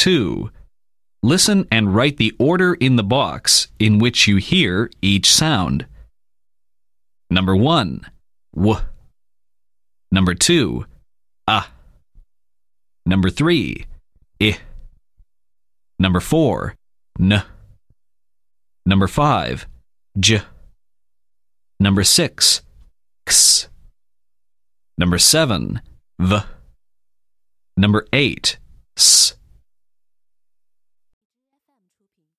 2. Listen and write the order in the box in which you hear each sound. Number 1. W. Number 2. a. Number 3. I. Number 4. N. Number 5. J. Number 6. X. Number 7. V. Number 8. S.